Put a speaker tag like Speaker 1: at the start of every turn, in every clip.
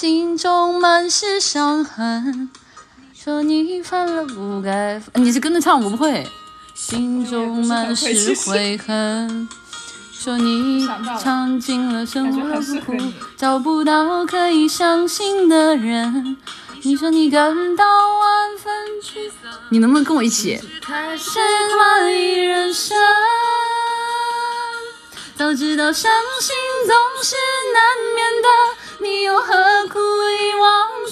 Speaker 1: 心中满是伤痕。说你犯了不该犯，你是跟着唱，我不会。心中满是悔恨。说你尝尽了生活的苦，找不到可以相信的人。你说你感到万分沮丧，你能不能跟我一起？开始怀疑人生，早知道伤心总是难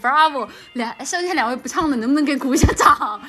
Speaker 1: ，Bravo！两剩下两位不唱的，能不能给鼓一下掌？